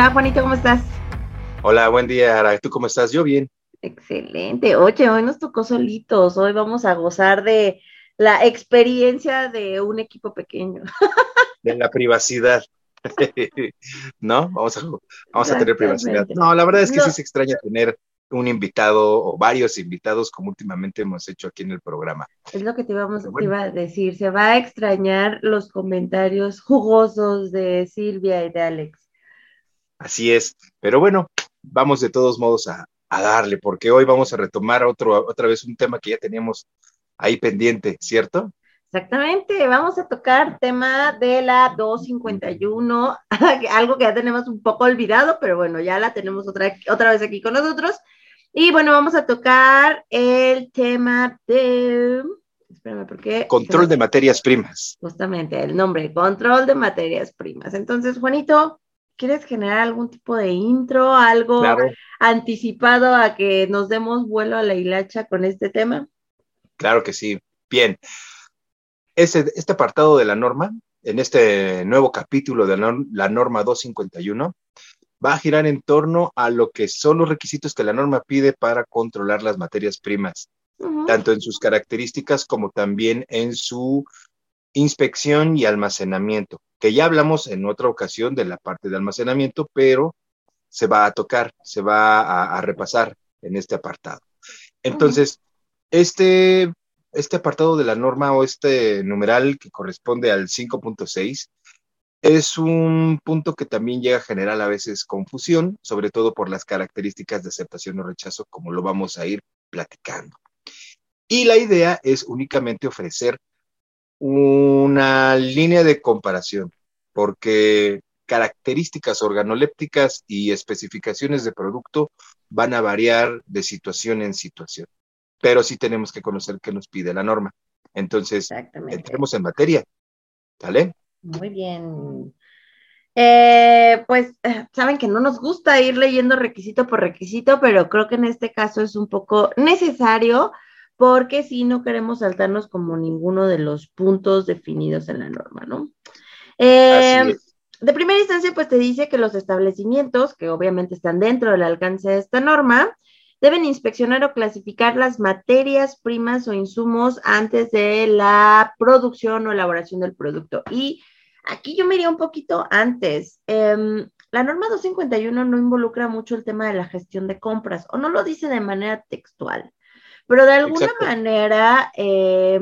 Hola Juanito, ¿cómo estás? Hola, buen día, Ara. ¿Tú cómo estás? Yo bien. Excelente. Oye, hoy nos tocó solitos. Hoy vamos a gozar de la experiencia de un equipo pequeño. De la privacidad. ¿No? Vamos a, vamos a tener privacidad. No, la verdad es que sí se extraña tener un invitado o varios invitados como últimamente hemos hecho aquí en el programa. Es lo que te, íbamos, te iba a decir. Se va a extrañar los comentarios jugosos de Silvia y de Alex. Así es, pero bueno, vamos de todos modos a, darle, porque hoy vamos a retomar otro, otra vez un tema que ya teníamos ahí pendiente, ¿cierto? Exactamente, vamos a tocar tema de la 251, algo que ya tenemos un poco olvidado, pero bueno, ya la tenemos otra, otra vez aquí con nosotros. Y bueno, vamos a tocar el tema de... Espérame, ¿por qué? Control de materias primas. Justamente, el nombre, control de materias primas. Entonces, Juanito, ¿Quieres generar algún tipo de intro, algo anticipado a que nos demos vuelo a la hilacha con este tema? Claro que sí. Bien. Este, este apartado de la norma, en este nuevo capítulo de la, norma 251, va a girar en torno a lo que son los requisitos que la norma pide para controlar las materias primas, tanto en sus características como también en su inspección y almacenamiento, que ya hablamos en otra ocasión de la parte de almacenamiento, pero se va a tocar, se va a, repasar en este apartado. Entonces, este, este apartado de la norma o este numeral que corresponde al 5.6 es un punto que también llega a generar a veces confusión, sobre todo por las características de aceptación o rechazo, como lo vamos a ir platicando. Y la idea es únicamente ofrecer una línea de comparación, porque características organolépticas y especificaciones de producto van a variar de situación en situación, pero sí tenemos que conocer qué nos pide la norma. Entonces, entremos en materia. ¿Vale? Muy bien. Eh, pues saben que no nos gusta ir leyendo requisito por requisito, pero creo que en este caso es un poco necesario porque si no queremos saltarnos como ninguno de los puntos definidos en la norma, ¿no? Eh, de primera instancia, pues te dice que los establecimientos, que obviamente están dentro del alcance de esta norma, deben inspeccionar o clasificar las materias primas o insumos antes de la producción o elaboración del producto. Y aquí yo me iría un poquito antes. Em, la norma 251 no involucra mucho el tema de la gestión de compras, o no lo dice de manera textual. Pero de alguna manera, eh,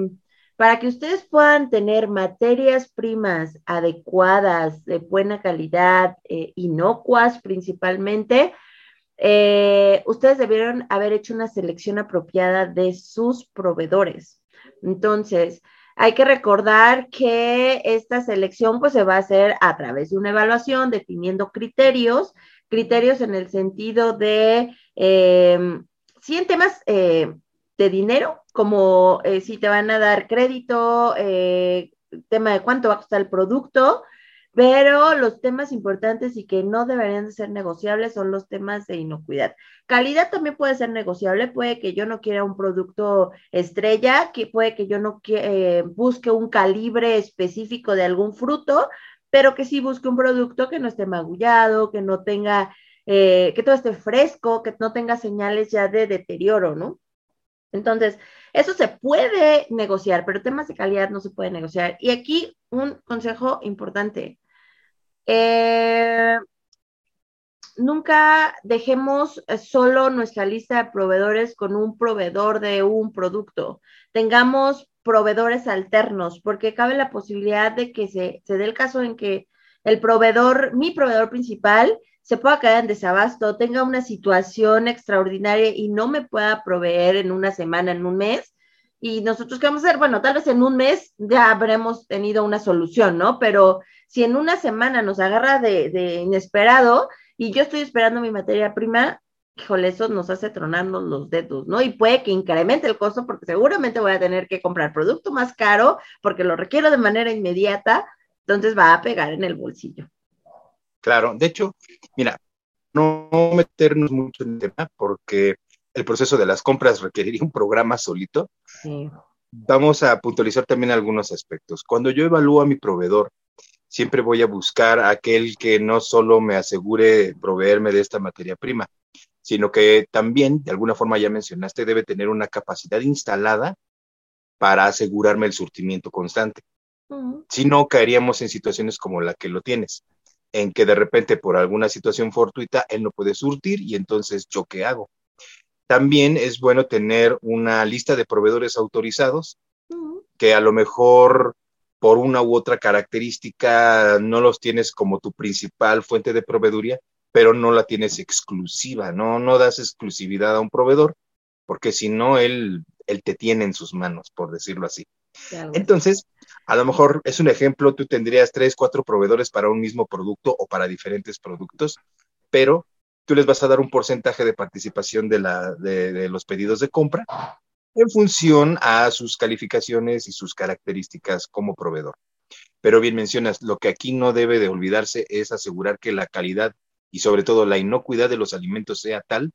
para que ustedes puedan tener materias primas adecuadas, de buena calidad, eh, inocuas principalmente, eh, ustedes debieron haber hecho una selección apropiada de sus proveedores. Entonces, hay que recordar que esta selección pues se va a hacer a través de una evaluación, definiendo criterios, criterios en el sentido de, sí, en temas de dinero, como eh, si te van a dar crédito, eh, tema de cuánto va a costar el producto, pero los temas importantes y que no deberían de ser negociables son los temas de inocuidad. Calidad también puede ser negociable, puede que yo no quiera un producto estrella, que puede que yo no eh, busque un calibre específico de algún fruto, pero que sí busque un producto que no esté magullado, que no tenga, que todo esté fresco, que no tenga señales ya de deterioro, ¿no? Entonces, eso se puede negociar, pero temas de calidad no se puede negociar. Y aquí un consejo importante. Eh, nunca dejemos solo nuestra lista de proveedores con un proveedor de un producto. Tengamos proveedores alternos, porque cabe la posibilidad de que se, se dé el caso en que el proveedor, mi proveedor principal, se pueda caer en desabasto, tenga una situación extraordinaria y no me pueda proveer en una semana, en un mes. Y nosotros, ¿qué vamos a hacer? Bueno, tal vez en un mes ya habremos tenido una solución, ¿no? Pero si en una semana nos agarra de, de inesperado y yo estoy esperando mi materia prima, híjole, eso nos hace tronarnos los dedos, ¿no? Y puede que incremente el costo porque seguramente voy a tener que comprar producto más caro porque lo requiero de manera inmediata, entonces va a pegar en el bolsillo. Claro, de hecho, mira, no meternos mucho en el tema porque el proceso de las compras requeriría un programa solito. Sí. Vamos a puntualizar también algunos aspectos. Cuando yo evalúo a mi proveedor, siempre voy a buscar aquel que no solo me asegure proveerme de esta materia prima, sino que también, de alguna forma ya mencionaste, debe tener una capacidad instalada para asegurarme el surtimiento constante. Si no, caeríamos en situaciones como la que lo tienes, en que de repente por alguna situación fortuita él no puede surtir y entonces yo qué hago. También es bueno tener una lista de proveedores autorizados que a lo mejor por una u otra característica no los tienes como tu principal fuente de proveeduría, pero no la tienes exclusiva, no, no das exclusividad a un proveedor, porque si no, él, él te tiene en sus manos, por decirlo así. Entonces, a lo mejor es un ejemplo, tú tendrías tres, cuatro proveedores para un mismo producto o para diferentes productos, pero tú les vas a dar un porcentaje de participación de, los pedidos de compra en función a sus calificaciones y sus características como proveedor. Pero bien mencionas, lo que aquí no debe de olvidarse es asegurar que la calidad y sobre todo la inocuidad de los alimentos sea tal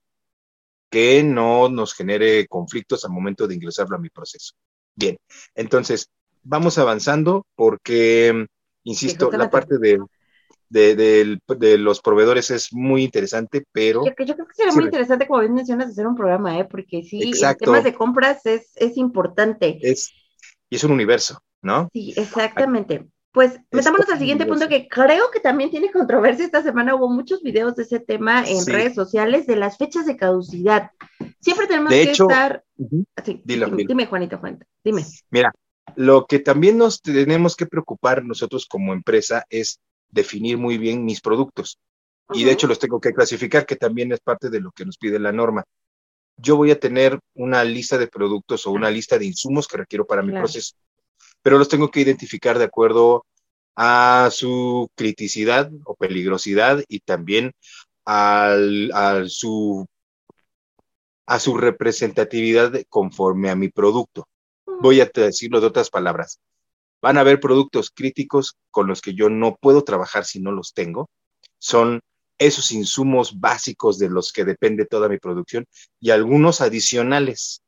que no nos genere conflictos al momento de ingresarlo a mi proceso. Bien, entonces vamos avanzando porque, insisto, la parte de, de, los proveedores es muy interesante, pero... Yo, creo que sería muy interesante, como bien mencionas, hacer un programa, ¿eh? porque sí, el tema de compras es, es importante. Es, y es un universo, ¿no? Sí, exactamente. Pues metámonos al siguiente punto que creo que también tiene controversia. Esta semana hubo muchos videos de ese tema en redes sociales de las fechas de caducidad. Siempre tenemos que estar. dime, Juanito, Juanito, dime. Mira, lo que también nos tenemos que preocupar nosotros como empresa es definir muy bien mis productos. Y de hecho los tengo que clasificar, que también es parte de lo que nos pide la norma. Yo voy a tener una lista de productos o una lista de insumos que requiero para mi proceso pero los tengo que identificar de acuerdo a su criticidad o peligrosidad y también al, a, su, a su representatividad conforme a mi producto. Voy a decirlo de otras palabras. Van a haber productos críticos con los que yo no puedo trabajar si no los tengo. Son esos insumos básicos de los que depende toda mi producción y algunos adicionales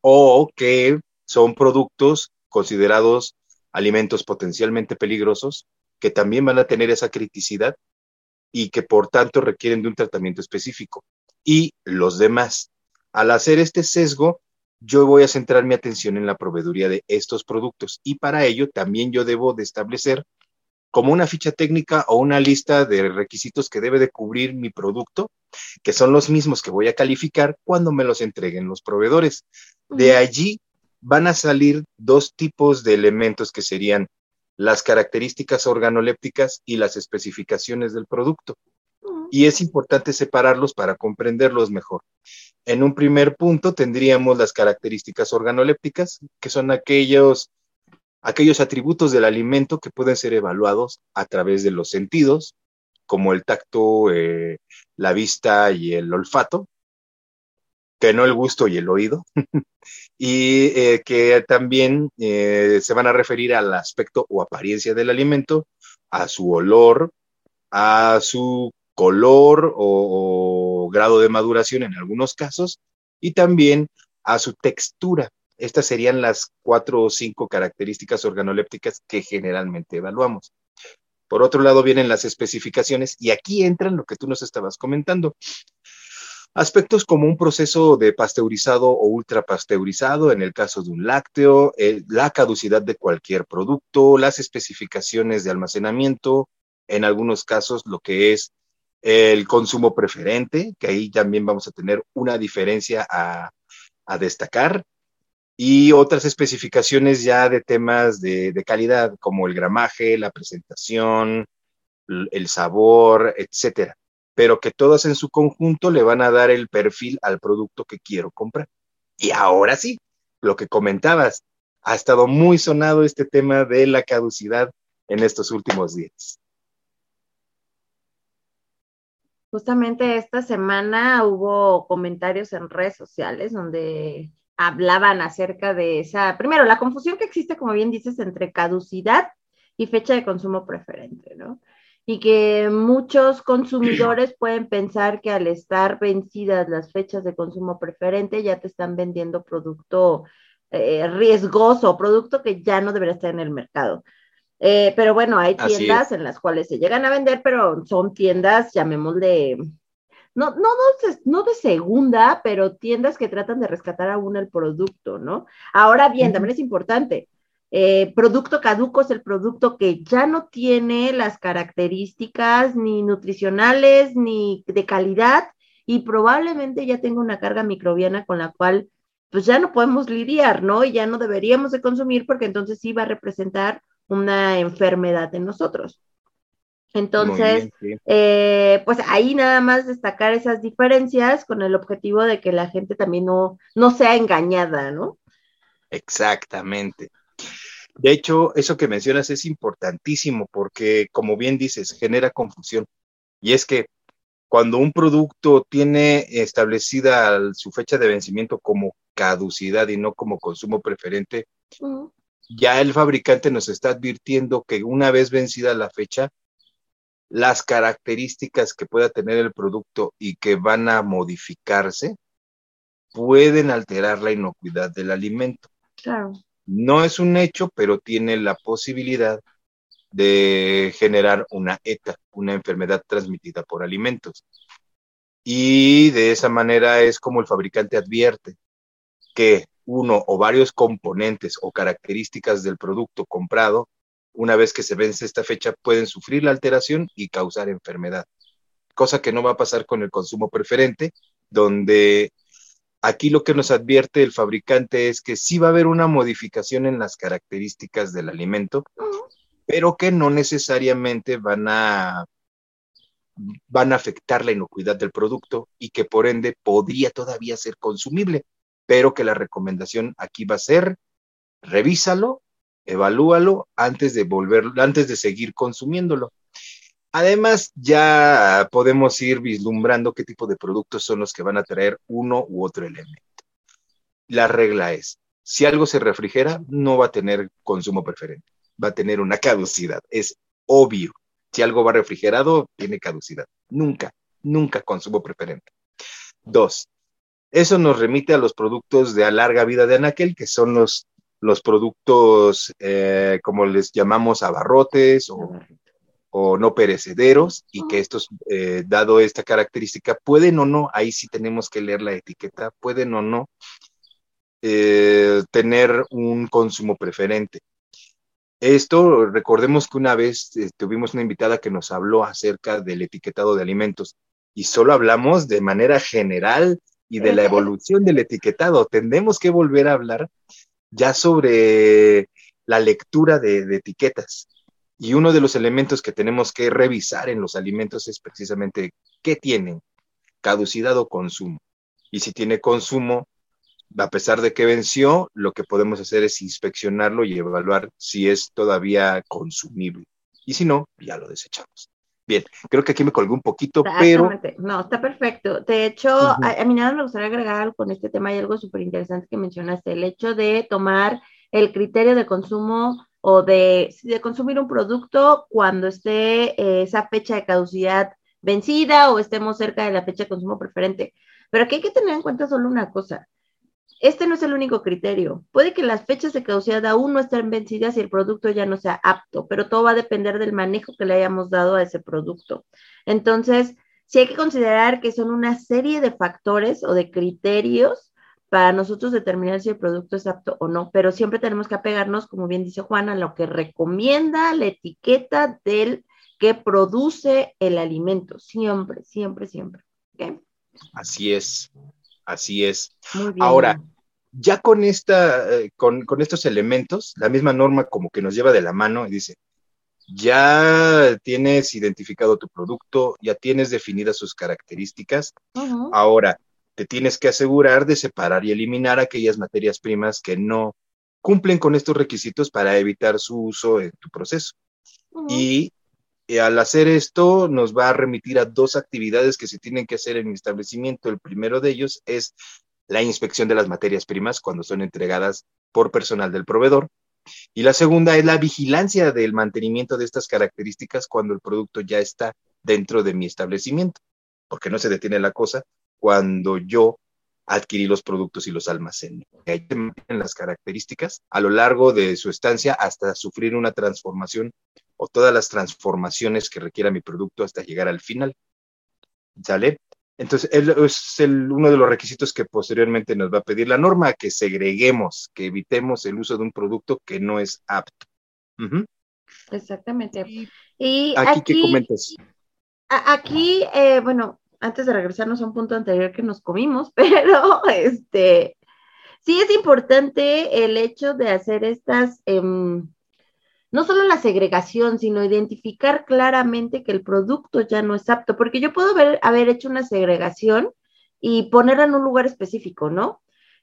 o que son productos considerados alimentos potencialmente peligrosos, que también van a tener esa criticidad y que por tanto requieren de un tratamiento específico. Y los demás. Al hacer este sesgo, yo voy a centrar mi atención en la proveeduría de estos productos y para ello también yo debo de establecer como una ficha técnica o una lista de requisitos que debe de cubrir mi producto, que son los mismos que voy a calificar cuando me los entreguen los proveedores. De allí van a salir dos tipos de elementos que serían las características organolépticas y las especificaciones del producto. Y es importante separarlos para comprenderlos mejor. En un primer punto tendríamos las características organolépticas, que son aquellos, aquellos atributos del alimento que pueden ser evaluados a través de los sentidos, como el tacto, eh, la vista y el olfato, que no el gusto y el oído, y eh, que también eh, se van a referir al aspecto o apariencia del alimento, a su olor, a su color o, grado de maduración en algunos casos, y también a su textura. Estas serían las cuatro o cinco características organolépticas que generalmente evaluamos. Por otro lado vienen las especificaciones y aquí entran lo que tú nos estabas comentando. Aspectos como un proceso de pasteurizado o ultrapasteurizado en el caso de un lácteo, la caducidad de cualquier producto, las especificaciones de almacenamiento, en algunos casos lo que es el consumo preferente, que ahí también vamos a tener una diferencia a, destacar, y otras especificaciones ya de temas de, de, calidad, como el gramaje, la presentación, el sabor, etcétera. pero que todas en su conjunto le van a dar el perfil al producto que quiero comprar. Y ahora sí, lo que comentabas, ha estado muy sonado este tema de la caducidad en estos últimos días. Justamente esta semana hubo comentarios en redes sociales donde hablaban acerca de esa, primero, la confusión que existe, como bien dices, entre caducidad y fecha de consumo preferente, ¿no? Y que muchos consumidores pueden pensar que al estar vencidas las fechas de consumo preferente ya te están vendiendo producto eh, riesgoso, producto que ya no debería estar en el mercado. Eh, pero bueno, hay tiendas en las cuales se llegan a vender, pero son tiendas, llamémosle, no, no, no, de, no de segunda, pero tiendas que tratan de rescatar aún el producto, ¿no? Ahora bien, también es importante, eh, producto caduco es el producto que ya no tiene las características ni nutricionales ni de calidad y probablemente ya tenga una carga microbiana con la cual pues ya no podemos lidiar, ¿no? Y ya no deberíamos de consumir porque entonces sí va a representar una enfermedad en nosotros. Entonces, eh, pues ahí nada más destacar esas diferencias con el objetivo de que la gente también no, no sea engañada, ¿no? Exactamente. De hecho, eso que mencionas es importantísimo porque, como bien dices, genera confusión. Y es que cuando un producto tiene establecida su fecha de vencimiento como caducidad y no como consumo preferente, ya el fabricante nos está advirtiendo que una vez vencida la fecha, las características que pueda tener el producto y que van a modificarse pueden alterar la inocuidad del alimento. Claro. No es un hecho, pero tiene la posibilidad de generar una ETA, una enfermedad transmitida por alimentos. Y de esa manera es como el fabricante advierte que uno o varios componentes o características del producto comprado una vez que se vence esta fecha, pueden sufrir la alteración y causar enfermedad. Cosa que no va a pasar con el consumo preferente, donde aquí lo que nos advierte el fabricante es que sí va a haber una modificación en las características del alimento, pero que no necesariamente van a van a afectar la inocuidad del producto y que por ende podría todavía ser consumible, pero que la recomendación aquí va a ser revísalo evalúalo antes de antes de seguir consumiéndolo. Además, ya podemos ir vislumbrando qué tipo de productos son los que van a traer uno u otro elemento. La regla es, si algo se refrigera, no va a tener consumo preferente, va a tener una caducidad, es obvio. Si algo va refrigerado, tiene caducidad. Nunca, nunca consumo preferente. Dos, eso nos remite a los productos de larga vida de Anaquel, que son los los productos, eh, como les llamamos, abarrotes o, no perecederos, y que estos, eh, dado esta característica, pueden o no, ahí sí tenemos que leer la etiqueta, pueden o no eh, tener un consumo preferente. Esto, recordemos que una vez tuvimos una invitada que nos habló acerca del etiquetado de alimentos y solo hablamos de manera general y de la evolución del etiquetado. Tendremos que volver a hablar ya sobre la lectura de, etiquetas. Y uno de los elementos que tenemos que revisar en los alimentos es precisamente qué tienen, caducidad o consumo. Y si tiene consumo, a pesar de que venció, lo que podemos hacer es inspeccionarlo y evaluar si es todavía consumible. Y si no, ya lo desechamos. Bien, creo que aquí me colgué un poquito, pero... No, está perfecto. De hecho, a, mí nada me gustaría agregar algo con este tema y algo súper interesante que mencionaste, el hecho de tomar el criterio de consumo o de, de consumir un producto cuando esté eh, esa fecha de caducidad vencida o estemos cerca de la fecha de consumo preferente. Pero aquí hay que tener en cuenta solo una cosa, este no es el único criterio. Puede que las fechas de caducidad aún no estén vencidas y el producto ya no sea apto, pero todo va a depender del manejo que le hayamos dado a ese producto. Entonces, sí hay que considerar que son una serie de factores o de criterios para nosotros determinar si el producto es apto o no, pero siempre tenemos que apegarnos, como bien dice Juan, a lo que recomienda la etiqueta del que produce el alimento. Siempre, siempre, siempre. Así es, así es. Ahora, ya con, esta, eh, con, estos elementos, la misma norma como que nos lleva de la mano y dice, ya tienes identificado tu producto, ya tienes definidas sus características. Ahora, te tienes que asegurar de separar y eliminar aquellas materias primas que no cumplen con estos requisitos para evitar su uso en tu proceso. Y eh, al hacer esto nos va a remitir a dos actividades que se tienen que hacer en mi establecimiento. El primero de ellos es la inspección de las materias primas cuando son entregadas por personal del proveedor. Y la segunda es la vigilancia del mantenimiento de estas características cuando el producto ya está dentro de mi establecimiento, porque no se detiene la cosa cuando yo adquirí los productos y los almaceno. Ahí se mantienen las características a lo largo de su estancia hasta sufrir una transformación o todas las transformaciones que requiera mi producto hasta llegar al final. ¿Sale? Entonces, es el, uno de los requisitos que posteriormente nos va a pedir la norma, que segreguemos, que evitemos el uso de un producto que no es apto. Exactamente. Y, aquí, ¿qué comentas? Aquí, eh, bueno, antes de regresarnos a un punto anterior que nos comimos, pero este, sí es importante el hecho de hacer estas... Em, no solo la segregación, sino identificar claramente que el producto ya no es apto, porque yo puedo haber hecho una segregación y ponerla en un lugar específico, ¿no?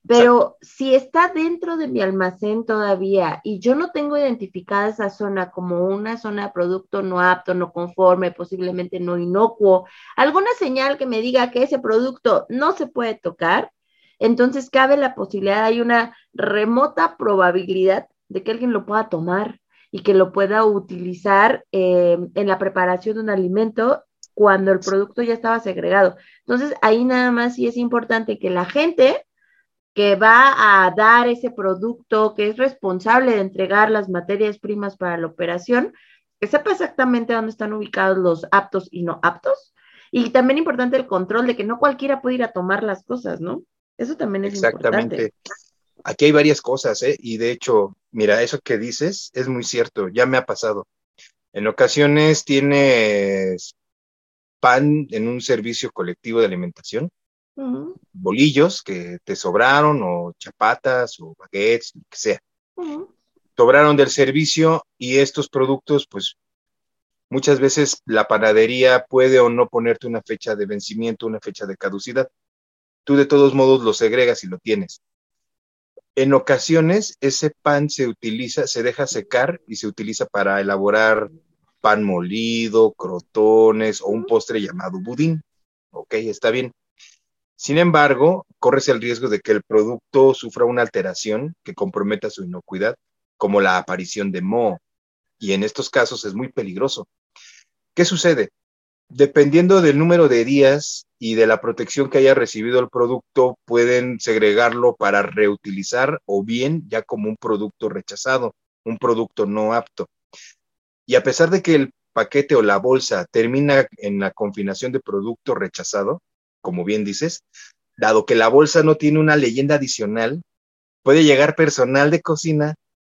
Pero si está dentro de mi almacén todavía y yo no tengo identificada esa zona como una zona de producto no apto, no conforme, posiblemente no inocuo, alguna señal que me diga que ese producto no se puede tocar, entonces cabe la posibilidad, hay una remota probabilidad de que alguien lo pueda tomar y que lo pueda utilizar eh, en la preparación de un alimento cuando el producto ya estaba segregado. Entonces, ahí nada más sí es importante que la gente que va a dar ese producto, que es responsable de entregar las materias primas para la operación, que sepa exactamente dónde están ubicados los aptos y no aptos. Y también importante el control de que no cualquiera puede ir a tomar las cosas, ¿no? Eso también es importante. Aquí hay varias cosas, ¿eh? Y de hecho, mira, eso que dices es muy cierto, ya me ha pasado. En ocasiones tienes pan en un servicio colectivo de alimentación, bolillos que te sobraron, o chapatas, o baguettes, lo que sea. Sobraron del servicio y estos productos, pues muchas veces la panadería puede o no ponerte una fecha de vencimiento, una fecha de caducidad. Tú de todos modos lo segregas y lo tienes. En ocasiones ese pan se utiliza, se deja secar y se utiliza para elaborar pan molido, crotones o un postre llamado budín. Ok, está bien. Sin embargo, corres el riesgo de que el producto sufra una alteración que comprometa su inocuidad, como la aparición de moho. Y en estos casos es muy peligroso. ¿Qué sucede? Dependiendo del número de días y de la protección que haya recibido el producto, pueden segregarlo para reutilizar o bien ya como un producto rechazado, un producto no apto. Y a pesar de que el paquete o la bolsa termina en la confinación de producto rechazado, como bien dices, dado que la bolsa no tiene una leyenda adicional, puede llegar personal de cocina,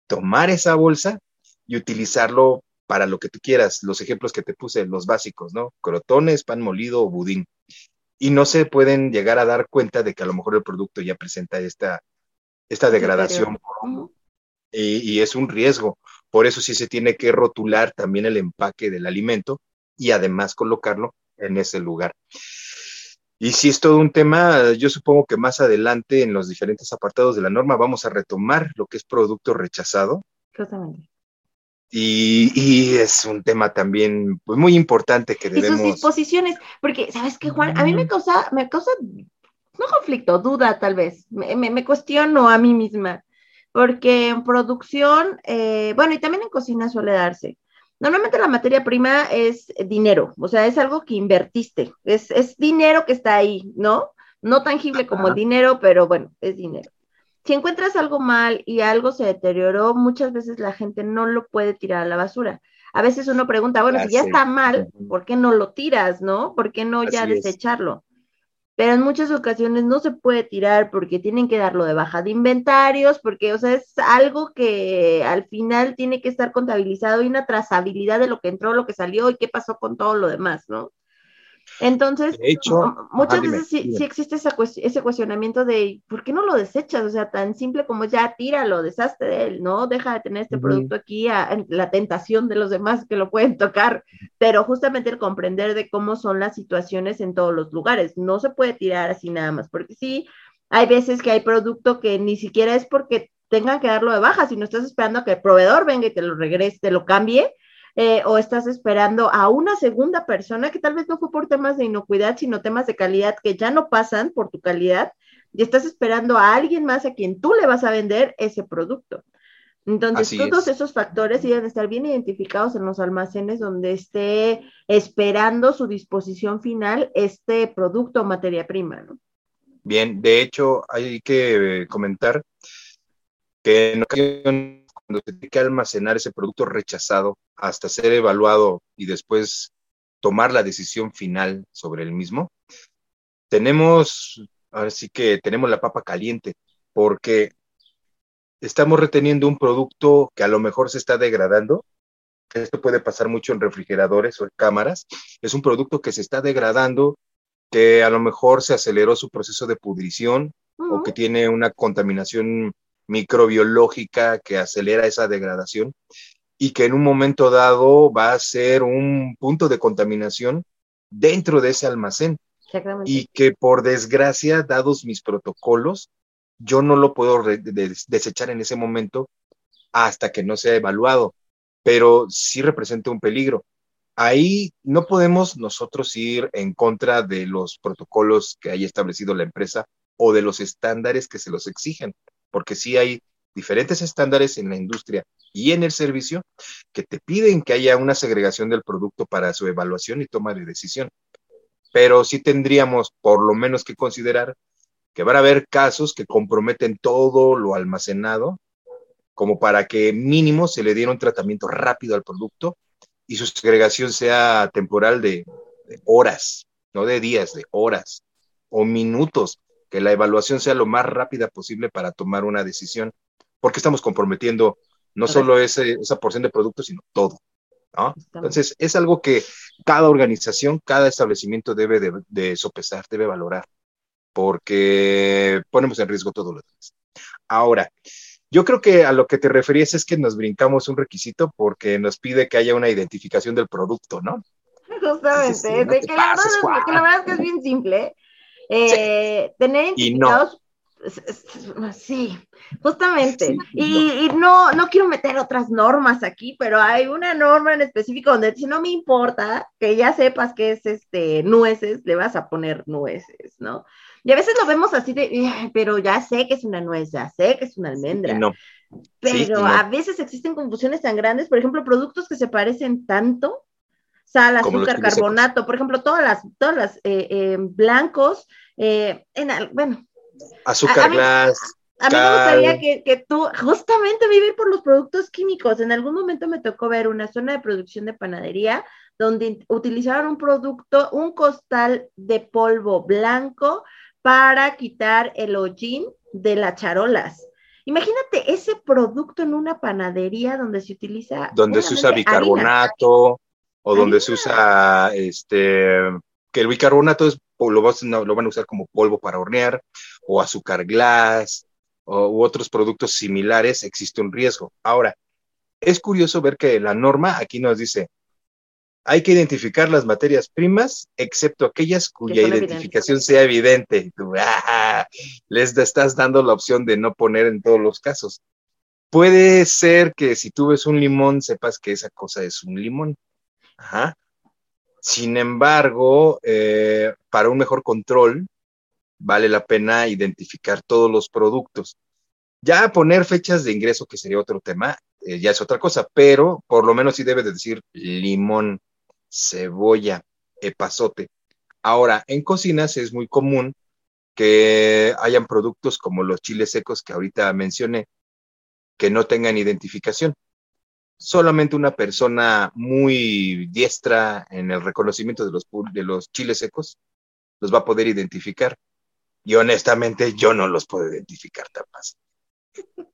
tomar esa bolsa y utilizarlo para lo que tú quieras, los ejemplos que te puse, los básicos, ¿no? Crotones, pan molido o budín. Y no se pueden llegar a dar cuenta de que a lo mejor el producto ya presenta esta, esta degradación. Y, y, es un riesgo. Por eso sí se tiene que rotular también el empaque del alimento y además colocarlo en ese lugar. Y si es todo un tema, yo supongo que más adelante en los diferentes apartados de la norma vamos a retomar lo que es producto rechazado. Exactamente. Y, es un tema también pues, muy importante que debemos... Y sus disposiciones, porque, ¿sabes qué, Juan? A mí me causa, me causa, no conflicto, duda tal vez, me, me, cuestiono a mí misma, porque en producción, eh, bueno, y también en cocina suele darse. Normalmente la materia prima es dinero, o sea, es algo que invertiste, es, es dinero que está ahí, ¿no? No tangible como el dinero, pero bueno, es dinero si encuentras algo mal y algo se deterioró, muchas veces la gente no lo puede tirar a la basura. A veces uno pregunta, bueno, si ya está mal, ¿por qué no lo tiras, no? ¿Por qué no ya desecharlo? Pero en muchas ocasiones no se puede tirar porque tienen que darlo de baja de inventarios, porque, o sea, es algo que al final tiene que estar contabilizado y una trazabilidad de lo que entró, lo que salió y qué pasó con todo lo demás, ¿no? Entonces, muchas veces sí, existe ese cuestionamiento de ¿por qué no lo desechas? O sea, tan simple como ya tíralo, deshazte de él, ¿no? Deja de tener este producto aquí a, la tentación de los demás que lo pueden tocar, pero justamente el comprender de cómo son las situaciones en todos los lugares, no se puede tirar así nada más, porque sí, hay veces que hay producto que ni siquiera es porque tengan que darlo de baja, sino estás esperando a que el proveedor venga y te lo regrese, te lo cambie, eh, o estás esperando a una segunda persona que tal vez no fue por temas de inocuidad, sino temas de calidad que ya no pasan por tu calidad, y estás esperando a alguien más a quien tú le vas a vender ese producto. Entonces, todos esos factores deben estar bien identificados en los almacenes donde esté esperando su disposición final este producto o materia prima, ¿no? Bien, de hecho, hay que comentar que en ocasiones cuando se tiene que almacenar ese producto rechazado hasta ser evaluado y después tomar la decisión final sobre el mismo, tenemos, ahora sí que tenemos la papa caliente, porque estamos reteniendo un producto que a lo mejor se está degradando. Esto puede pasar mucho en refrigeradores o en cámaras. Es un producto que se está degradando, que a lo mejor se aceleró su proceso de pudrición o que tiene una contaminación microbiológica que acelera esa degradación y que en un momento dado va a ser un punto de contaminación dentro de ese almacén. Y que por desgracia, dados mis protocolos, yo no lo puedo desechar en ese momento hasta que no sea evaluado, pero sí representa un peligro. Ahí no podemos nosotros ir en contra de los protocolos que haya establecido la empresa o de los estándares que se los exigen porque sí hay diferentes estándares en la industria y en el servicio que te piden que haya una segregación del producto para su evaluación y toma de decisión. Pero sí tendríamos por lo menos que considerar que van a haber casos que comprometen todo lo almacenado como para que mínimo se le diera un tratamiento rápido al producto y su segregación sea temporal de, de horas, no de días, de horas o minutos, que la evaluación sea lo más rápida posible para tomar una decisión, porque estamos comprometiendo no solo ese, esa porción de productos, sino todo. ¿no? Entonces, es algo que cada organización, cada establecimiento debe de, sopesar, debe valorar, porque ponemos en riesgo todo lo demás. Ahora, yo creo que a lo que te referías es que nos brincamos un requisito porque nos pide que haya una identificación del producto, ¿no? Justamente, de que, la que, la verdad, es que es bien simple. Eh, tener identificados. Sí, justamente. y, no, no quiero meter otras normas aquí, pero hay una norma en específico donde si no me importa que ya sepas que es este nueces, le vas a poner nueces, ¿no? Y a veces lo vemos así de, pero ya sé que es una nuez, ya sé que es una almendra. no. Pero a veces existen confusiones tan grandes, por ejemplo, productos que se parecen tanto sal, azúcar, carbonato, por ejemplo, todas las, todas las eh, eh, blancos, eh, en, bueno. Azúcar glass. A mí me gustaría que, que, tú, justamente vivir por los productos químicos. En algún momento me tocó ver una zona de producción de panadería donde utilizaron un producto, un costal de polvo blanco para quitar el hollín de las charolas. Imagínate ese producto en una panadería donde se utiliza. Donde se usa bicarbonato, o donde se usa este, que el bicarbonato es, lo, lo van a usar como polvo para hornear, o azúcar glass, o, u otros productos similares, existe un riesgo. Ahora, es curioso ver que la norma aquí nos dice, hay que identificar las materias primas, excepto aquellas cuya identificación sea evidente. Ah, les estás dando la opción de no poner en todos los casos. Puede ser que si tú ves un limón, sepas que esa cosa es un limón. Sin embargo, eh, para un mejor control, vale la pena identificar todos los productos. Ya poner fechas de ingreso, que sería otro tema, eh, ya es otra cosa, pero por lo menos sí debe de decir limón, cebolla, epazote. Ahora, en cocinas es muy común que hayan productos como los chiles secos que ahorita mencioné, que no tengan identificación solamente una persona muy diestra en el reconocimiento de los, de los chiles secos los va a poder identificar. Y honestamente yo no los puedo identificar tan fácil.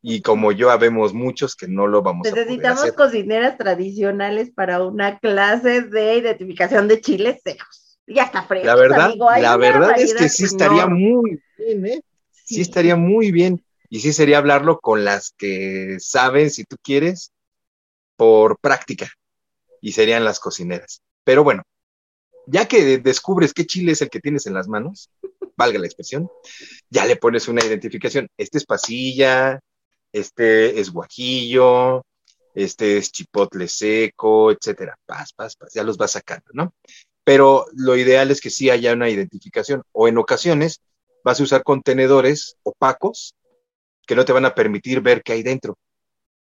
Y como yo habemos muchos que no lo vamos a poder Necesitamos cocineras tradicionales para una clase de identificación de chiles secos. Ya está fresco. La verdad, la verdad es que sí estaría muy bien, ¿eh? sí estaría muy bien. Y sí sería hablarlo con las que saben, si tú quieres, por práctica. Y serían las cocineras. Pero bueno, ya que descubres qué chile es el que tienes en las manos, valga la expresión, ya le pones una identificación. Este es pasilla, este es guajillo, este es chipotle seco, etcétera. Paz, paz, paz, ya los vas sacando, ¿no? Pero lo ideal es que sí haya una identificación. O en ocasiones vas a usar contenedores opacos que no te van a permitir ver qué hay dentro.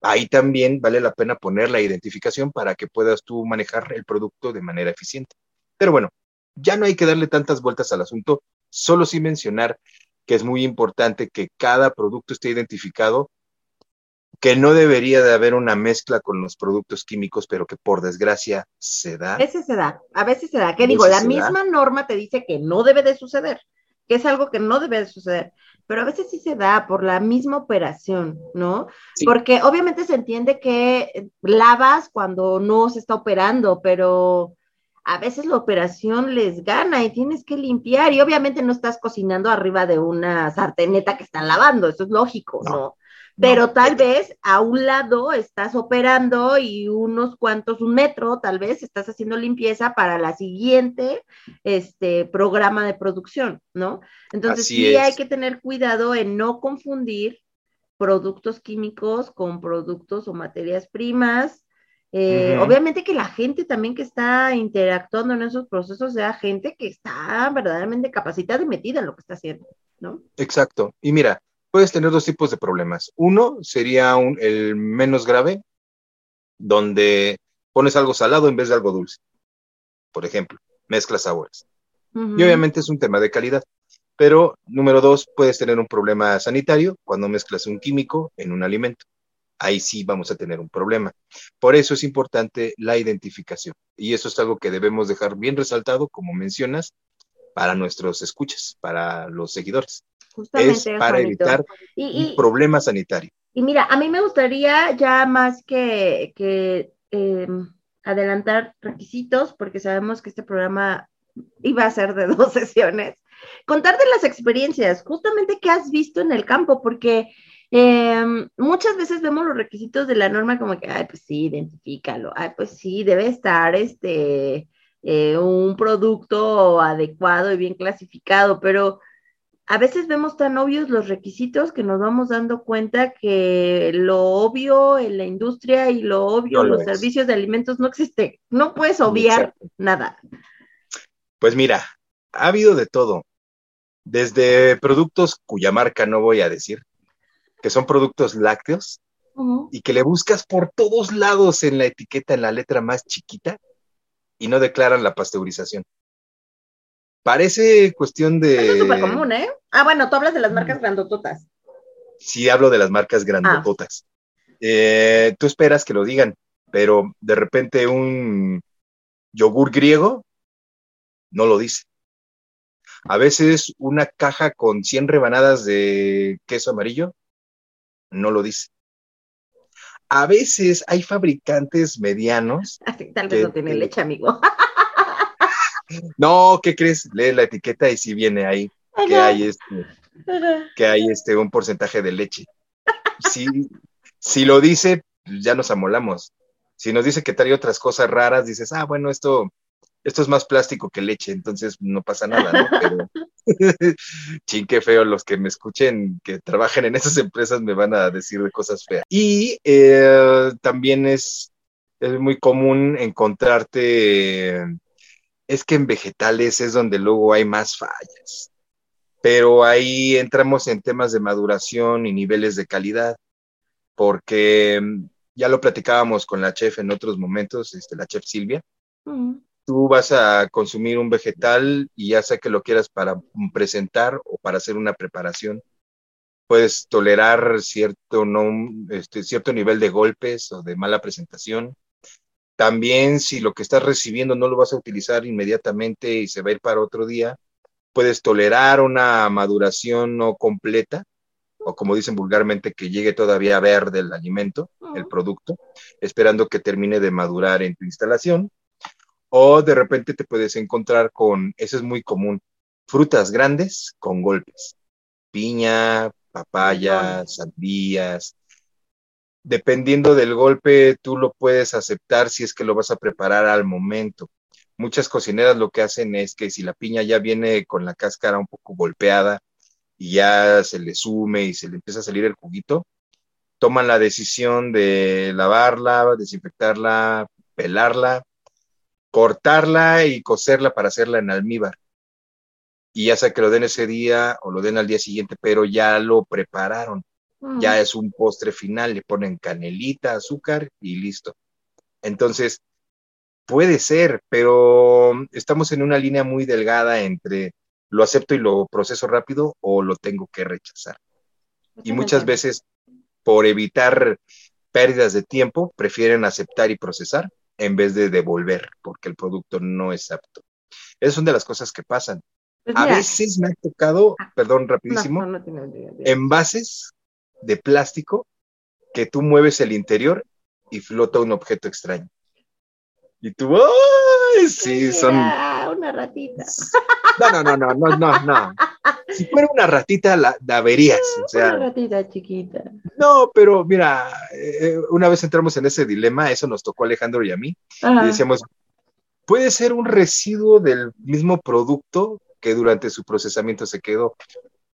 Ahí también vale la pena poner la identificación para que puedas tú manejar el producto de manera eficiente. Pero bueno, ya no hay que darle tantas vueltas al asunto, solo sí mencionar que es muy importante que cada producto esté identificado, que no debería de haber una mezcla con los productos químicos, pero que por desgracia se da. A veces se da, a veces se da. ¿Qué digo? La misma norma te dice que no debe de suceder, que es algo que no debe de suceder pero a veces sí se da por la misma operación, ¿no? Porque obviamente se entiende que lavas cuando no se está operando, pero a veces la operación les gana y tienes que limpiar y obviamente no estás cocinando arriba de una sarteneta que están lavando, eso es lógico, ¿no? Pero tal vez a un lado estás operando y unos cuantos, un metro tal vez, estás haciendo limpieza para la siguiente este, programa de producción, ¿no? Entonces sí hay que tener cuidado en no confundir productos químicos con productos o materias primas. Eh, obviamente que la gente también que está interactuando en esos procesos sea gente que está verdaderamente capacitada y metida en lo que está haciendo, ¿no? Exacto. Y mira, puedes tener dos tipos de problemas. Uno sería el menos grave, donde pones algo salado en vez de algo dulce. Por ejemplo, mezclas sabores. Y obviamente es un tema de calidad. Pero número dos, puedes tener un problema sanitario cuando mezclas un químico en un alimento. Ahí sí vamos a tener un problema. Por eso es importante la identificación. Y eso es algo que debemos dejar bien resaltado, como mencionas, para nuestros escuchas, para los seguidores. Justamente, es para evitar un problema sanitario. Y mira, a mí me gustaría ya más que, em, adelantar requisitos, porque sabemos que este programa iba a ser de dos sesiones, contar de las experiencias, justamente qué has visto en el campo, porque em, muchas veces vemos los requisitos de la norma como que, ay, pues sí, identifícalo, ay, pues sí, debe estar este, eh, un producto adecuado y bien clasificado, pero a veces vemos tan obvios los requisitos que nos vamos dando cuenta que lo obvio en la industria y lo obvio en los servicios de alimentos no existe. No puedes obviar nada. Pues mira, ha habido de todo. Desde productos cuya marca no voy a decir, que son productos lácteos, y que le buscas por todos lados en la etiqueta, en la letra más chiquita, y no declaran la pasteurización. Parece cuestión de. es súper común, ¿eh? Ah, bueno, tú hablas de las marcas grandototas. Sí, hablo de las marcas grandototas. Eh, tú esperas que lo digan, pero de repente un yogur griego no lo dice. A veces una caja con 100 rebanadas de queso amarillo no lo dice. A veces hay fabricantes medianos. Tal vez no tiene leche, amigo. No, ¿qué crees? Lee la etiqueta y si viene ahí que hay este, que hay este un porcentaje de leche. Si, si lo dice, ya nos amolamos. Si nos dice que trae otras cosas raras, dices, ah, bueno, esto, esto es más plástico que leche, entonces no pasa nada, ¿no? Pero, ching, qué feo, los que me escuchen, que trabajen en esas empresas me van a decir de cosas feas. Y eh, también es, es muy común encontrarte es que en vegetales es donde luego hay más fallas. Pero ahí entramos en temas de maduración y niveles de calidad, porque mm, ya lo platicábamos con la chef en otros momentos, este, la chef Silvia. Mm. Tú vas a consumir un vegetal y ya sea que lo quieras para presentar o para hacer una preparación, puedes tolerar cierto, no, este, cierto nivel de golpes o de mala presentación también si lo que estás recibiendo no lo vas a utilizar inmediatamente y se va a ir para otro día, puedes tolerar una maduración no completa, o como dicen vulgarmente, que llegue todavía verde el alimento, el producto, esperando que termine de madurar en tu instalación. O de repente te puedes encontrar con, eso es muy común, frutas grandes con golpes. Piña, papaya, sandías. Dependiendo del golpe, tú lo puedes aceptar si es que lo vas a preparar al momento. Muchas cocineras lo que hacen es que si la piña ya viene con la cáscara un poco golpeada y ya se le sume y se le empieza a salir el juguito, toman la decisión de lavarla, desinfectarla, pelarla, cortarla y cocerla para hacerla en almíbar. Y ya sea que lo den ese día o lo den al día siguiente, pero ya lo prepararon. Mm. Ya es un postre final, le ponen canelita, azúcar y listo. Entonces, puede ser, pero estamos en una línea muy delgada entre lo acepto y lo proceso rápido o lo tengo que rechazar. Y muchas veces, por evitar pérdidas de tiempo, prefieren aceptar y procesar en vez de devolver, porque el producto no es apto. Esas son de las cosas que pasan. Pues a veces me ha tocado, ah, perdón, rapidísimo, envases de plástico que tú mueves el interior y flota un objeto extraño. Y tú, ¡ay! Sí, son. Una ratita. No, no, no, no, no, no. Si fuera una ratita, la, verías. O sea, una ratita chiquita. No, pero mira, eh, una vez entramos en ese dilema, eso nos tocó a Alejandro y a mí, y decíamos, puede ser un residuo del mismo producto que durante su procesamiento se quedó,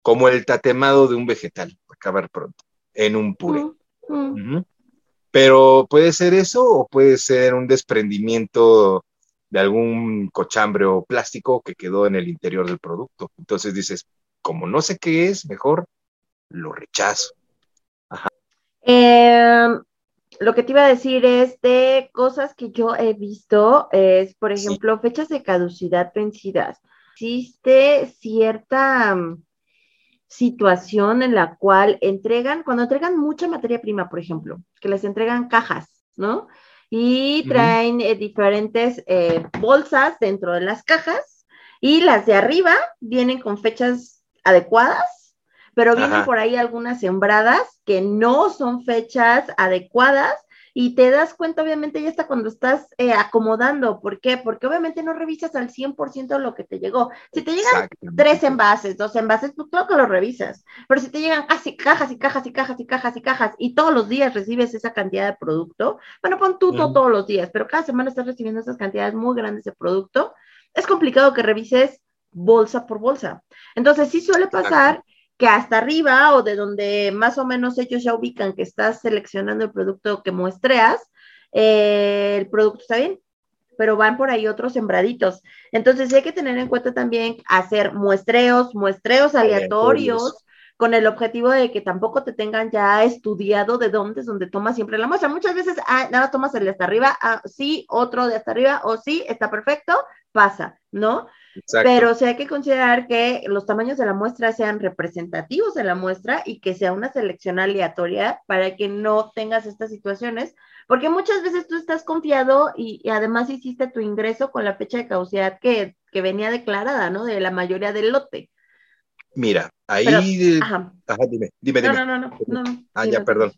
como el tatemado de un vegetal, acabar pronto, en un puré. Mm, mm. Pero puede ser eso o puede ser un desprendimiento de algún cochambre o plástico que quedó en el interior del producto. Entonces dices, como no sé qué es, mejor lo rechazo. Em, lo que te iba a decir es de cosas que yo he visto, es, por ejemplo, fechas de caducidad vencidas. Existe cierta mm, situación en la cual entregan, cuando entregan mucha materia prima, por ejemplo, que les entregan cajas, ¿no? Y traen eh, diferentes eh, bolsas dentro de las cajas y las de arriba vienen con fechas adecuadas, pero vienen por ahí algunas sembradas que no son fechas adecuadas y te das cuenta, obviamente, ya está cuando estás eh, acomodando. ¿Por qué? Porque obviamente no revisas al 100% lo que te llegó. Si te llegan tres envases, dos envases, pues claro que lo revisas. Pero si te llegan casi cajas y cajas y cajas y cajas y cajas y todos los días recibes esa cantidad de producto, bueno, pon tú todos los días, pero cada semana estás recibiendo esas cantidades muy grandes de producto, es complicado que revises bolsa por bolsa. Entonces, sí suele pasar que hasta arriba o de donde más o menos ellos ya ubican que estás seleccionando el producto que muestreas, eh, el producto está bien, pero van por ahí otros sembraditos. Entonces hay que tener en cuenta también hacer muestreos, muestreos aleatorios con el objetivo de que tampoco te tengan ya estudiado de dónde es donde tomas siempre la muestra. Muchas veces ah, nada tomas el de hasta arriba, ah, sí, otro de hasta arriba, o sí, está perfecto, pasa, ¿no? Pero sí hay que considerar que los tamaños de la muestra sean representativos de la muestra y que sea una selección aleatoria para que no tengas estas situaciones, porque muchas veces tú estás confiado y, además hiciste tu ingreso con la fecha de caducidad que, venía declarada, ¿no? De la mayoría del lote. Mira, ahí... ajá. dime, dime, dime. No, no, no, no. ah, ya, perdón.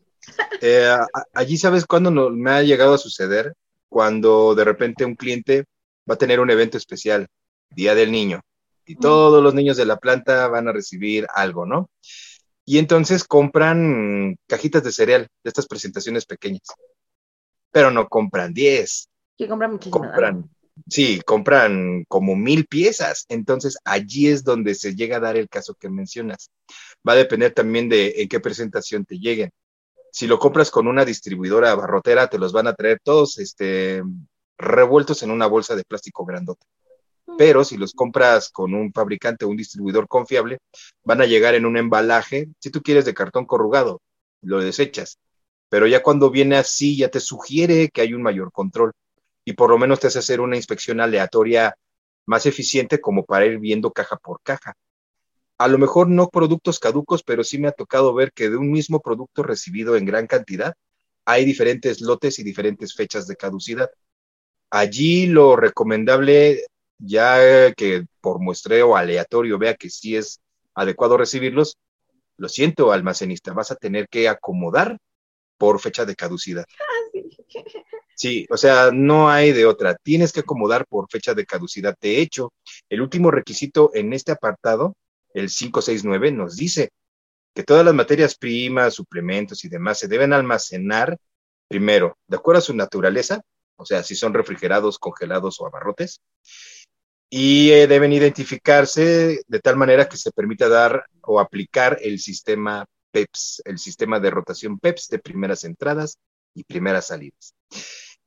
Eh, allí sabes cuándo me ha llegado a suceder, cuando de repente un cliente va a tener un evento especial Día del Niño, y todos los niños de la planta van a recibir algo, ¿no? Y entonces compran cajitas de cereal de estas presentaciones pequeñas, pero no compran 10. Que compran muchísimas. Compran, sí, compran como mil piezas. Entonces allí es donde se llega a dar el caso que mencionas. Va a depender también de en qué presentación te lleguen. Si lo compras con una distribuidora barrotera, te los van a traer todos este, revueltos en una bolsa de plástico grandote pero si los compras con un fabricante o un distribuidor confiable, van a llegar en un embalaje, si tú quieres de cartón corrugado, lo desechas, pero ya cuando viene así ya te sugiere que hay un mayor control y por lo menos te hace hacer una inspección aleatoria más eficiente como para ir viendo caja por caja. A lo mejor no productos caducos, pero sí me ha tocado ver que de un mismo producto recibido en gran cantidad hay diferentes lotes y diferentes fechas de caducidad. Allí lo recomendable ya que por muestreo aleatorio vea que sí es adecuado recibirlos, lo siento, almacenista, vas a tener que acomodar por fecha de caducidad. Sí, o sea, no hay de otra. Tienes que acomodar por fecha de caducidad. De hecho, el último requisito en este apartado, el 569, nos dice que todas las materias primas, suplementos y demás se deben almacenar primero, de acuerdo a su naturaleza, o sea, si son refrigerados, congelados o abarrotes, y eh, deben identificarse de tal manera que se permita dar o aplicar el sistema PEPS, el sistema de rotación PEPS de primeras entradas y primeras salidas.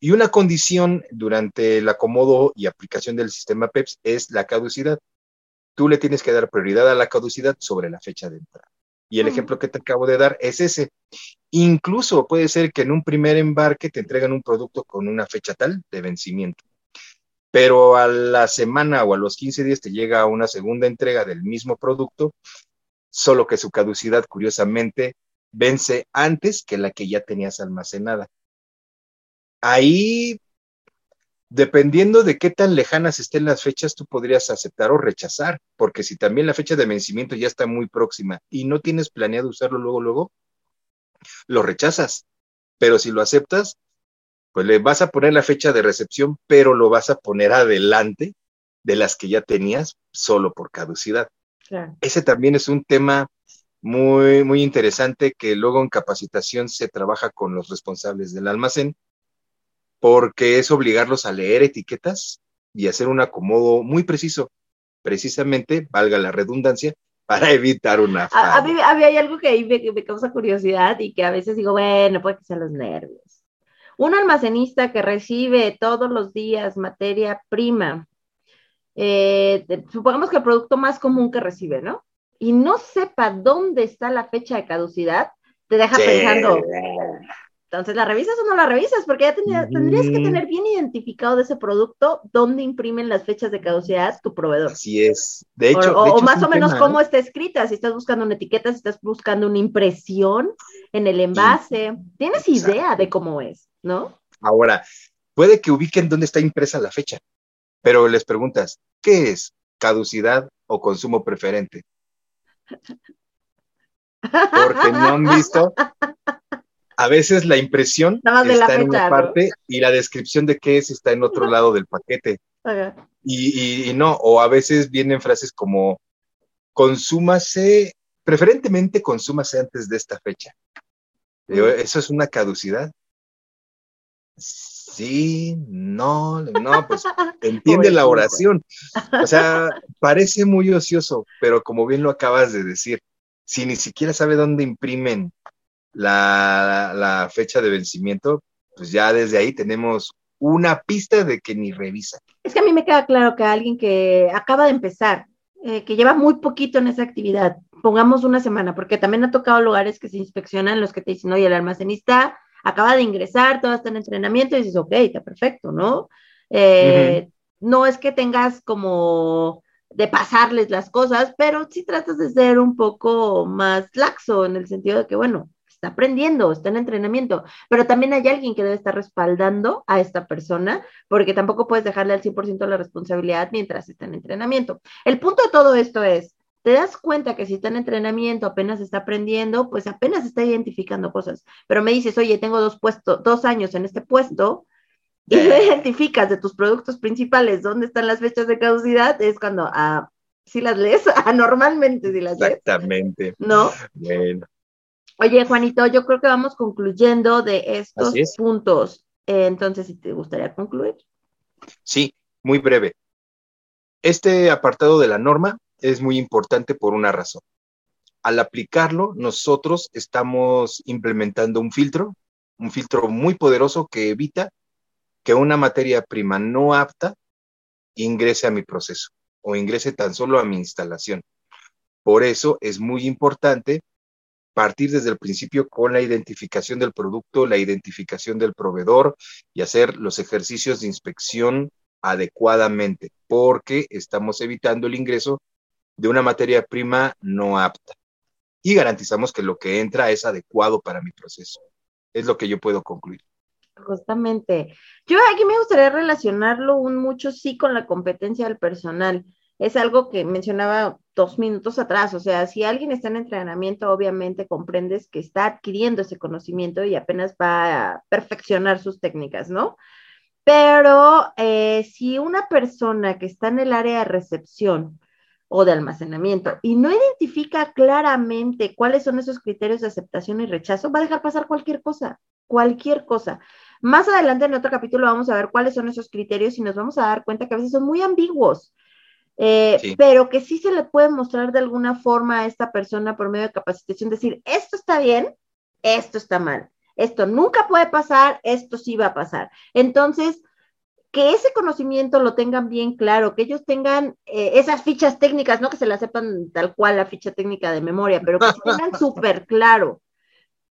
Y una condición durante el acomodo y aplicación del sistema PEPS es la caducidad. Tú le tienes que dar prioridad a la caducidad sobre la fecha de entrada. Y el ejemplo que te acabo de dar es ese. Incluso puede ser que en un primer embarque te entregan un producto con una fecha tal de vencimiento, pero a la semana o a los 15 días te llega una segunda entrega del mismo producto, solo que su caducidad, curiosamente, vence antes que la que ya tenías almacenada. Ahí, dependiendo de qué tan lejanas estén las fechas, tú podrías aceptar o rechazar, porque si también la fecha de vencimiento ya está muy próxima y no tienes planeado usarlo luego, luego, lo rechazas. Pero si lo aceptas, pues le vas a poner la fecha de recepción, pero lo vas a poner adelante de las que ya tenías solo por caducidad. Ese también es un tema muy, muy interesante que luego en capacitación se trabaja con los responsables del almacén, porque es obligarlos a leer etiquetas y hacer un acomodo muy preciso, precisamente, valga la redundancia, para evitar una A, mí, hay algo que ahí me, causa curiosidad y que a veces digo, bueno, puede que sean los nervios. Un almacenista que recibe todos los días materia prima, eh, supongamos que el producto más común que recibe, ¿no? Y no sepa dónde está la fecha de caducidad, te deja pensando, entonces, ¿la revisas o no la revisas? Porque ya tendrías que tener bien identificado de ese producto dónde imprimen las fechas de caducidad tu proveedor. Así es. De hecho, o, más o menos cómo está escrita. Si estás buscando una etiqueta, si estás buscando una impresión en el envase. Tienes idea de cómo es, ¿no? Ahora, puede que ubiquen dónde está impresa la fecha, pero les preguntas, ¿qué es caducidad o consumo preferente? Porque no han visto a veces la impresión está en una parte y la descripción de qué es está en otro lado del paquete. Y, no, o a veces vienen frases como consúmase, preferentemente consúmase antes de esta fecha. ¿Eso es una caducidad? Sí, no, no, pues entiende la oración. O sea, parece muy ocioso, pero como bien lo acabas de decir, si ni siquiera sabe dónde imprimen la, fecha de vencimiento, pues ya desde ahí tenemos una pista de que ni revisa. Es que a mí me queda claro que alguien que acaba de empezar, eh, que lleva muy poquito en esa actividad, pongamos una semana, porque también ha tocado lugares que se inspeccionan los que te dicen, oye, el almacenista acaba de ingresar, todo está en entrenamiento, y dices, ok, está perfecto, ¿no? Eh, no es que tengas como de pasarles las cosas, pero sí tratas de ser un poco más laxo en el sentido de que, bueno, está aprendiendo, está en entrenamiento, pero también hay alguien que debe estar respaldando a esta persona, porque tampoco puedes dejarle al 100% la responsabilidad mientras está en entrenamiento. El punto de todo esto es, te das cuenta que si está en entrenamiento, apenas está aprendiendo, pues apenas está identificando cosas, pero me dices, oye, tengo dos, puestos, dos años en este puesto, y identificas de tus productos principales dónde están las fechas de caducidad, es cuando, ah, si las lees, anormalmente si las lees. Exactamente. ¿No? Bueno. Oye, Juanito, yo creo que vamos concluyendo de estos puntos. Eh, entonces, si te gustaría concluir. Sí, muy breve. Este apartado de la norma es muy importante por una razón. Al aplicarlo, nosotros estamos implementando un filtro, un filtro muy poderoso que evita que una materia prima no apta ingrese a mi proceso o ingrese tan solo a mi instalación. Por eso es muy importante partir desde el principio con la identificación del producto, la identificación del proveedor y hacer los ejercicios de inspección adecuadamente, porque estamos evitando el ingreso de una materia prima no apta y garantizamos que lo que entra es adecuado para mi proceso. Es lo que yo puedo concluir. Justamente. Yo aquí me gustaría relacionarlo un mucho sí con la competencia del personal. es algo que mencionaba dos minutos atrás. O sea, si alguien está en entrenamiento, obviamente comprendes que está adquiriendo ese conocimiento y apenas va a perfeccionar sus técnicas, ¿no? Pero eh, si una persona que está en el área de recepción o de almacenamiento y no identifica claramente cuáles son esos criterios de aceptación y rechazo, va a dejar pasar cualquier cosa, cualquier cosa. Más adelante en otro capítulo vamos a ver cuáles son esos criterios y nos vamos a dar cuenta que a veces son muy ambiguos. Eh, pero que sí se le puede mostrar de alguna forma a esta persona por medio de capacitación, decir, esto está bien, esto está mal, esto nunca puede pasar, esto sí va a pasar. Entonces, que ese conocimiento lo tengan bien claro, que ellos tengan eh, esas fichas técnicas, no que se la sepan tal cual la ficha técnica de memoria, pero que tengan súper claro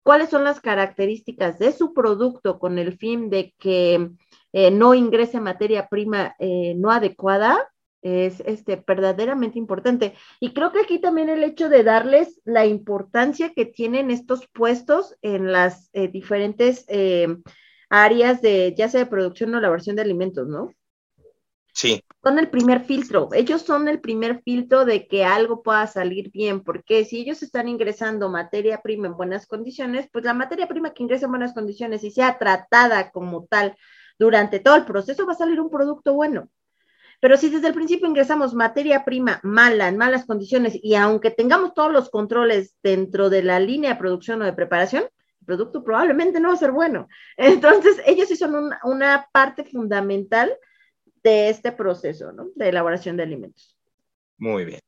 cuáles son las características de su producto con el fin de que eh, no ingrese materia prima no adecuada, es este, verdaderamente importante. Y creo que aquí también el hecho de darles la importancia que tienen estos puestos en las eh, diferentes eh, áreas de, ya sea de producción o elaboración de alimentos, ¿no? Sí. Son el primer filtro, ellos son el primer filtro de que algo pueda salir bien, porque si ellos están ingresando materia prima en buenas condiciones, pues la materia prima que ingresa en buenas condiciones y sea tratada como tal durante todo el proceso va a salir un producto bueno. Pero si desde el principio ingresamos materia prima mala, en malas condiciones, y aunque tengamos todos los controles dentro de la línea de producción o de preparación, el producto probablemente no va a ser bueno. Entonces, ellos sí son una parte fundamental de este proceso, ¿no? De elaboración de alimentos. Muy bien.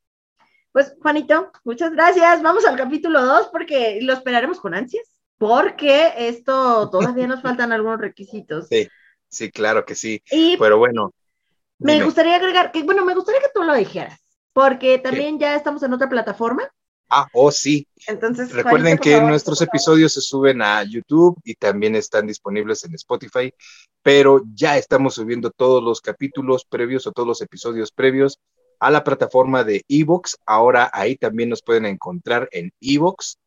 Pues, Juanito, muchas gracias. Vamos al capítulo 2 porque lo esperaremos con ansias, porque esto todavía nos faltan algunos requisitos. Sí, sí, claro que sí. Pero bueno, me gustaría agregar, que bueno, me gustaría que tú lo dijeras, porque también ya estamos en otra plataforma. Ah, oh sí. Entonces, recuerden que nuestros episodios se suben a YouTube y también están disponibles en Spotify, pero ya estamos subiendo todos los capítulos previos o todos los episodios previos a la plataforma de Evox. Ahora ahí también nos pueden encontrar en Evox.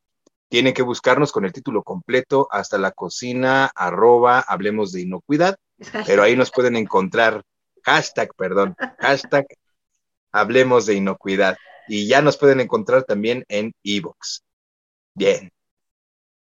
Tienen que buscarnos con el título completo hasta la cocina, arroba, hablemos de inocuidad, pero ahí nos pueden encontrar hashtag, perdón, hashtag hablemos de inocuidad. Y ya nos pueden encontrar también en Evox. Bien.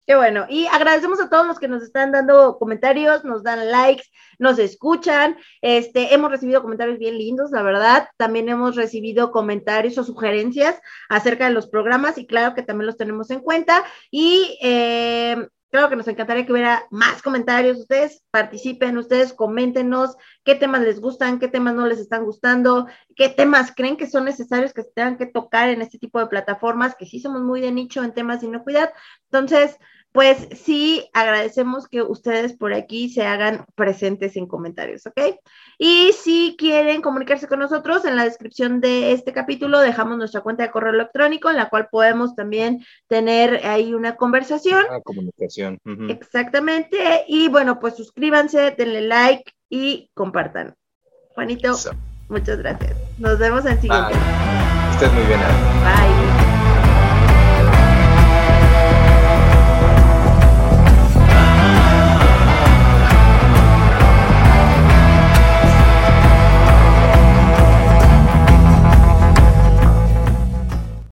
Qué bueno. Y agradecemos a todos los que nos están dando comentarios, nos dan likes, nos escuchan. Este, hemos recibido comentarios bien lindos, la verdad. También hemos recibido comentarios o sugerencias acerca de los programas y claro que también los tenemos en cuenta. Y eh, Claro que nos encantaría que hubiera más comentarios. Ustedes participen, ustedes coméntenos qué temas les gustan, qué temas no les están gustando, qué temas creen que son necesarios que se tengan que tocar en este tipo de plataformas, que sí somos muy de nicho en temas de inocuidad. Entonces, pues sí, agradecemos que ustedes por aquí se hagan presentes en comentarios, ¿ok? Y si quieren comunicarse con nosotros, en la descripción de este capítulo dejamos nuestra cuenta de correo electrónico, en la cual podemos también tener ahí una conversación. Una comunicación. Exactamente. Y bueno, pues suscríbanse, denle like y compartan. Juanito, muchas gracias. Nos vemos en el siguiente. Bye. muy bien. Bye.